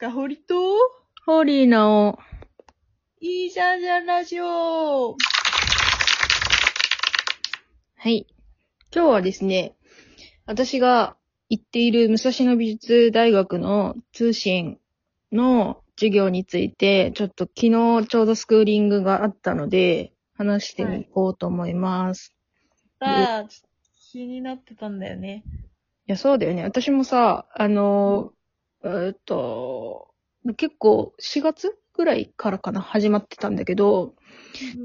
かほりと、ホーリーの、いいじゃんじゃんラジオはい。今日はですね、私が行っている武蔵野美術大学の通信の授業について、ちょっと昨日ちょうどスクーリングがあったので、話してみこうと思います。さあ、気になってたんだよね。いや、そうだよね。私もさ、あの、えーっと、結構4月ぐらいからかな、始まってたんだけど、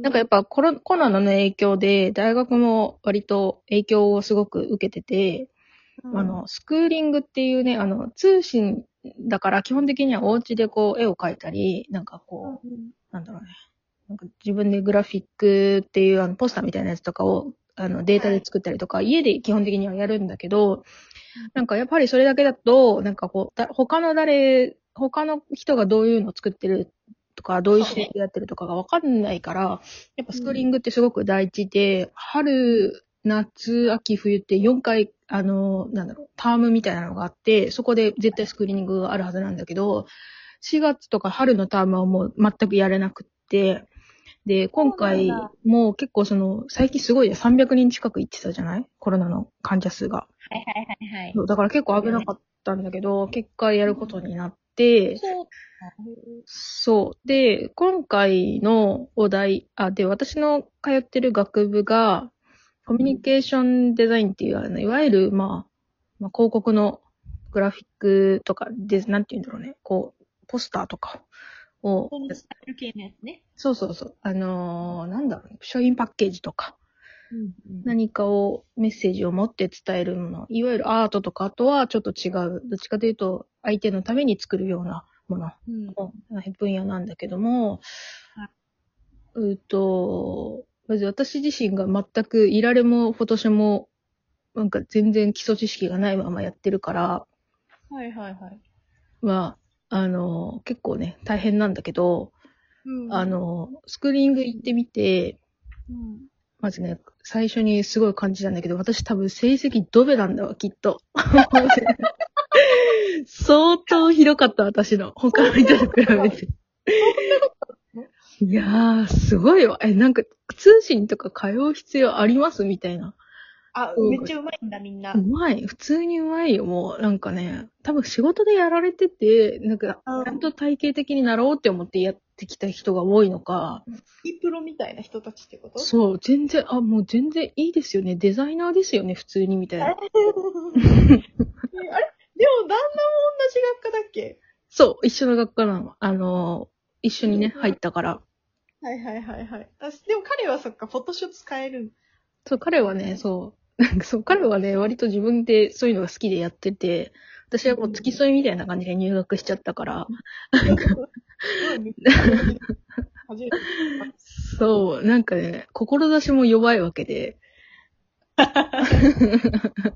なんかやっぱコロコロナの影響で、大学も割と影響をすごく受けてて、うん。あ、の、スクーリングっていうね、あの、通信だから基本的にはお家でこう絵を描いたり、なんかこう、うん。なんだろうね。なんか自分でグラフィックっていうあのポスターみたいなやつとかをあのデータで作ったりとか、家で基本的にはやるんだけど、なんかやっぱりそれだけだと、なんかこう、だ他の誰、他の人がどういうのを作ってるとか、どういう仕事やってるとかがわかんないから、やっぱスクーリングってすごく大事で、春、夏、秋、冬って4回、あの、なんだろう、タームみたいなのがあって、そこで絶対スクーリングがあるはずなんだけど、4月とか春のタームはもう全くやれなくって、で、今回もう結構その、最近すごいね、300人近く行ってたじゃない？コロナの患者数が。はいはいはいはい。そうだから結構危なかったんだけど、結果やることになって、そう。そう。で、今回のお題、あ、で、私の通ってる学部が、コミュニケーションデザインっていう、あの、いわゆる、まあ、まあ、広告のグラフィックとかで、なんて言うんだろうね、こう、ポスターとかを。そうそうそう、あのーなんだろうね、商品パッケージとか、うん何かを、メッセージを持って伝えるもの、いわゆるアートとかとはちょっと違う、どっちかというと、相手のために作るようなもの。うん。の分野なんだけども。はい、うーと、まず私自身が全くいられもフォトショーも、なんか全然基礎知識がないままやってるから、はいはいはい。まあ、あの、結構ね、大変なんだけど、うんあ、の、スクリーング行ってみて、うん。まずね、最初にすごい感じたんだけど、私多分成績ドベなんだわ、きっと。相当ひどかった、私の。他の人と比べて。いやー、すごいわ。え、なんか、通信とか通う必要あります？みたいな。あ、うんめっちゃうまいんだみんなう。まい。普通にうまいよ、もう。なんかね、多分仕事でやられてて、なんか、うんちゃんと体系的になろうって思ってやってきた人が多いのか、いいプロみたいな人たちってこと？そう、全然、あ、もう全然いいですよね。デザイナーですよね、普通に、みたいな。えあれ？でも、旦那も同じ学科だっけ？そう、一緒の学科なの。あの、一緒にね、うん入ったから。はいはいはいはい。あでも彼はそっか、フォトショー使える。そう、彼はね、そう、なんかそう、彼はね、割と自分でそういうのが好きでやってて、私はもう付き添いみたいな感じで入学しちゃったから、そう、なんかね、志も弱いわけで、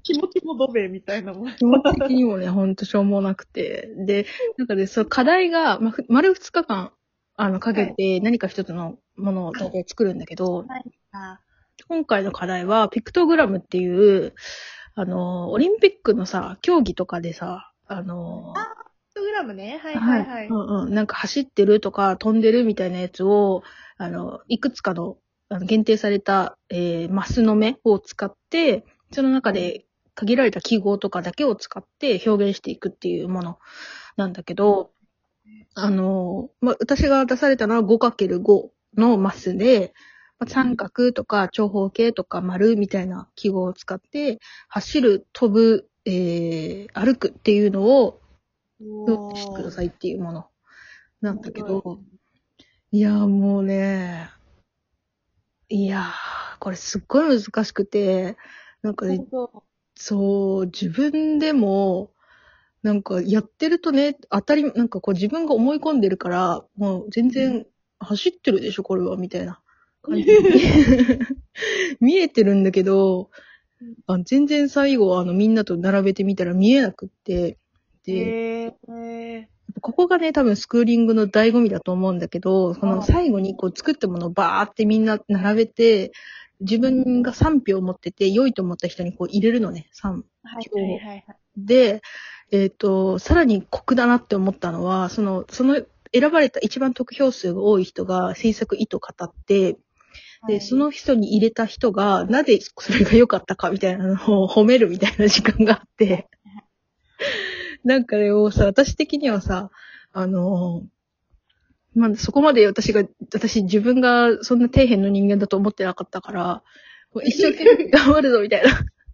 気持ちもドベみたいなもん。気持ち的にもね、ほんとしょうもなくて。で、なんかね、そう、課題が、ま、ふ丸二日間、あの、かけて何か一つのものを大体作るんだけど、あ今回の課題は、ピクトグラムっていう、あの、オリンピックのさ、競技とかでさ、あの、ピクトグラムね。はいはいはい。うんうん。なんか走ってるとか飛んでるみたいなやつを、あの、いくつかの、あの限定された、えーマスの目を使って、その中で限られた記号とかだけを使って表現していくっていうものなんだけど、あの、まあ、私が出されたのは 5×5 のマスで、まあ三角とか長方形とか丸みたいな記号を使って、走る、飛ぶ、えー歩くっていうのを表現してくださいっていうもの。なんだけど、いやーもうね、いやー、これすっごい難しくて、なんかね、そそう、自分でも、なんかやってるとね、当たり、なんかこう自分が思い込んでるから、もう全然走ってるでしょ、これは、みたいな感じで。見えてるんだけど、あ全然最後、あの、みんなと並べてみたら見えなくって、う。で。ここがね、多分スクーリングの醍醐味だと思うんだけど、そのはい最後にこう作ったものをバーってみんな並べて、自分が3票持ってて、良いと思った人にこう入れるのね、3。はいはいはいはい。で、えっ、と、さらに酷だなって思ったのは、その、その選ばれた一番得票数が多い人が制作意図語って、で、その人に入れた人が、なぜそれが良かったかみたいなのを 褒めるみたいな時間があって、なんかね、さ、私的にはさ、あの、まあ、そこまで私が、私自分がそんな底辺の人間だと思ってなかったから、一生懸命頑張るぞみたいな。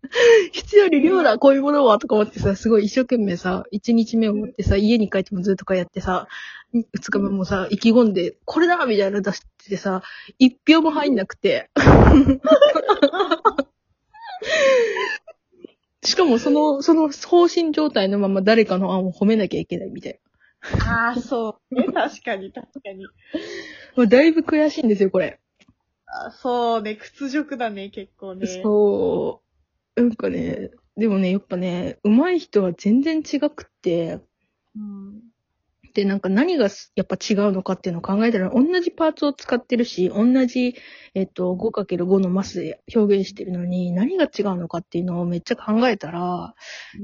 必要に量だ、こういうものは、とか思ってさ、すごい一生懸命さ、一日目を持ってさ、家に帰ってもずっとかやってさ、二日目もさ、意気込んで、これだみたいなの出しててさ、一票も入んなくて。しかもその、その方針状態のまま誰かの案を褒めなきゃいけないみたいああ、そう。ね、確かに、確かに。な。まあ、だいぶ悔しいんですよ、これ。あそうね、屈辱だね、結構ね。そう。なんかね、でもね、やっぱね、上手い人は全然違くって、うん。で、なんか何がやっぱ違うのかっていうのを考えたら、同じパーツを使ってるし、同じ、えっと、5×5 のマスで表現してるのに、何が違うのかっていうのをめっちゃ考えたら、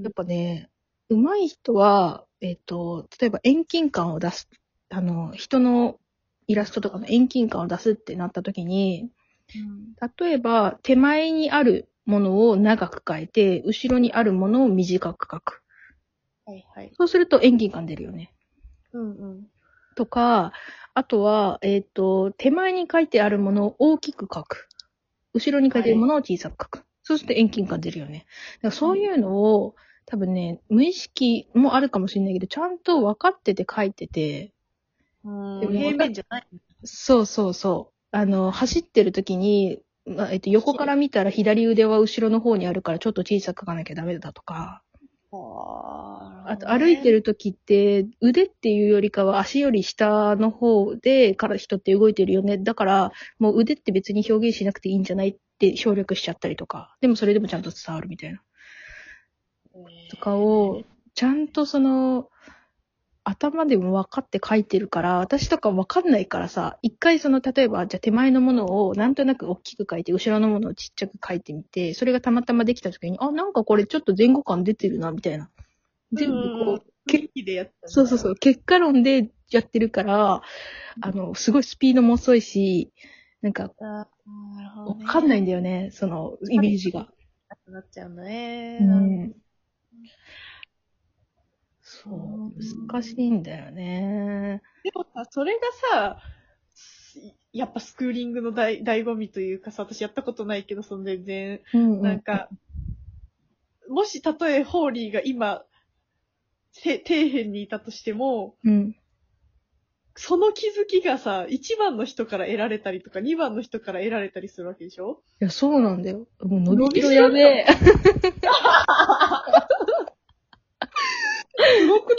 やっぱね、上手い人は、えっと、例えば遠近感を出す、あの、人のイラストとかの遠近感を出すってなった時に、例えば、手前にあるものを長く描いて、後ろにあるものを短く描く。はいはい。そうすると遠近感出るよね。うんうん。とか、あとは、えっ、と、手前に書いてあるものを大きく書く。後ろに書いてあるものを小さく書く。そうすると遠近感出るよね。だからそういうのを、多分ね、無意識もあるかもしれないけど、ちゃんと分かってて書いてて、うん平面じゃない。そうそうそう。あの、走ってる時に、まあえっと、横から見たら左腕は後ろの方にあるからちょっと小さく書かなきゃダメだとか、ああと歩いてる時って腕っていうよりかは足より下の方でから人って動いてるよね。だからもう腕って別に表現しなくていいんじゃないって省略しちゃったりとか。でもそれでもちゃんと伝わるみたいな。とかを、ちゃんとその、頭でも分かって書いてるから、私とか分かんないからさ、一回その、例えば、じゃあ手前のものをなんとなく大きく書いて、後ろのものをちっちゃく書いてみて、それがたまたまできた時に、あ、なんかこれちょっと前後感出てるな、みたいな。全部こう、元気でやった。そうそうそう、結果論でやってるから、あの、すごいスピードも遅いし、なんか、あーなるほどね。わかんないんだよね、その、イメージが。なっちゃうね。うん。そううん、難しいんだよね。でもさ、それがさ、やっぱスクーリングの醍醍醐味というかさ、私やったことないけど、その全然、うんうんなんか、もしたとえホーリーが今、て底辺にいたとしても、うん。その気づきがさ、1番の人から得られたりとか、2番の人から得られたりするわけでしょ？いや、そうなんだよ。もう伸びしろやべえ。すごく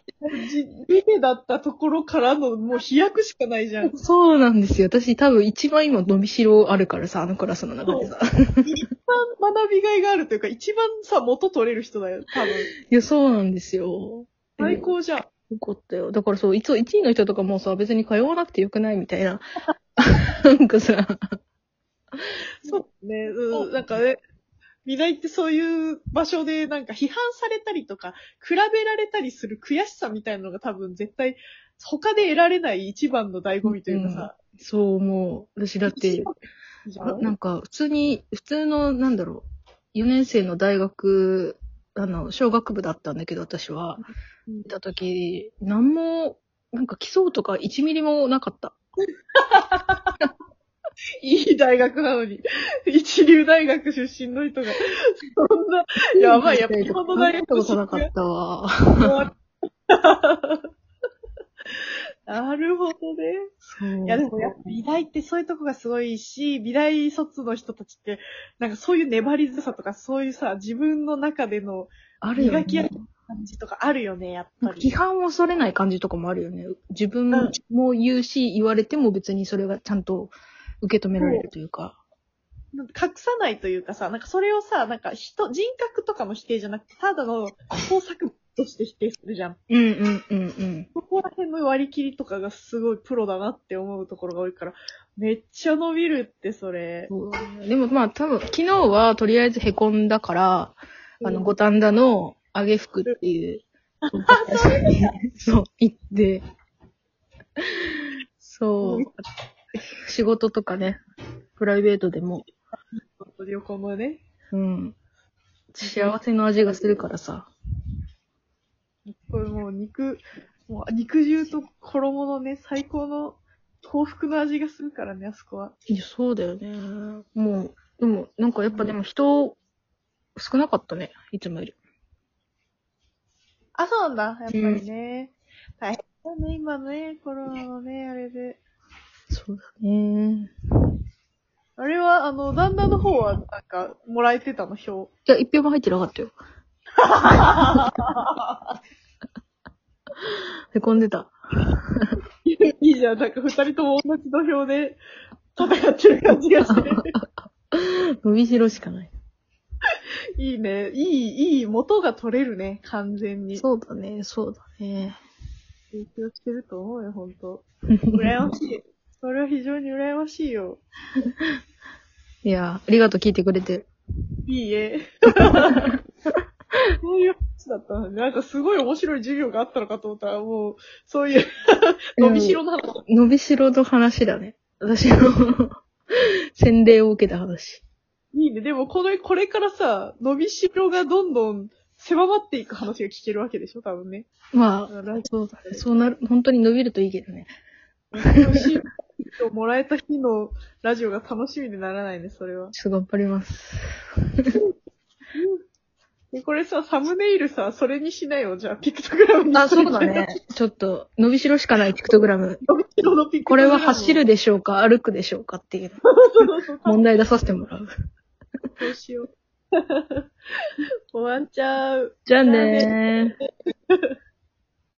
じビベだったところからのもう飛躍しかないじゃん。一 そうなんですよ。私多分一番今伸びしろあるからさ、あのクラスの中でさ。番学びがいがあるというか、一番さ、元取れる人だよ、多分。いや、そうなんですよ。最高じゃん。よかったよ。だからそう、いつ1位の人とかもさ、別に通わなくてよくないみたいな。なんかさ、そうね。うん、なんかね、美大ってそういう場所でなんか批判されたりとか、比べられたりする悔しさみたいなのが多分絶対、他で得られない一番の醍醐味というかさ。そう思う。私だって、ななんか普通に、普通の、なんだろう、4年生の大学、あの、小学部だったんだけど、私は。うんいたとき、なんも、なんか基礎とか1ミリもなかった。いい大学なのに、一流大学出身の人が、そんな、やばい、やっぱ日本の大学考えたことなかったわ。なるほどね。そう。いやでもやっぱ美大ってそういうとこがすごいし、美大卒の人たちって、なんかそういう粘り強さとか、そういうさ、自分の中でのあるよ磨き上ねげ。感じとかあるよね、やっぱ批り。判を恐れない感じとかもあるよね。自分うんも言うし、言われても別にそれがちゃんと受け止められるというか。なんか隠さないというかさ、なんかそれをさ、なんか人、人格とかの否定じゃなくて、ただの工作物として否定するじゃん。うんうんうんうん。そこら辺の割り切りとかがすごいプロだなって思うところが多いから、めっちゃ伸びるって、それ。そでもまあ多分、昨日はとりあえず凹んだから、あの、五反田の揚げ服っていう、そう、行って、そう、仕事とかね、プライベートでも、旅行もね。うん、幸せの味がするからさ。これもう肉、もう肉汁と衣のね、最高の幸福の味がするからね、あそこは。いや、そうだよね。もう、でも、なんかやっぱでも人、少なかったね、いつもより。あ、そうなんだ。やっぱりね。大変だね、今ね、コロナのね、あれで。そうだね。あれは、あの、旦那の方は、なんか、もらえてたの、票。いや、一票も入ってなかったよ。へこんでた。いいじゃん、なんか二人とも同じ土俵で戦ってる感じがして。伸びしろしかない。いいね。いい、いい元が取れるね、完全に。そうだね、そうだね。影響してると思うよ、ほんと。羨ましい。それは非常に羨ましいよ。いや、ありがとう、聞いてくれて。いいえ。そういう話だったのね。なんかすごい面白い授業があったのかと思ったら、もう、そういう、伸びしろの話。伸びしろの話だね。私の 洗礼を受けた話。いいね。でも、これ、これからさ、伸びしろがどんどん狭まっていく話が聞けるわけでしょ、多分ね。まあ、そう。そうなる、本当に伸びるといいけどね。オのシートをもらえた日のラジオが楽しみでならないね、それは。ちょっと頑張ります。でこれさ、サムネイルさ、それにしなよ、じゃあ、ピクトグラムに。あ、そうだね。。ちょっと、伸びしろしかないピクトグラム。伸びしろのピクトこれグラムは走るでしょうか？歩くでしょうか？っていうそうそうそう。問題出させてもらう。どうしよう。終わっちゃう。じゃあねー。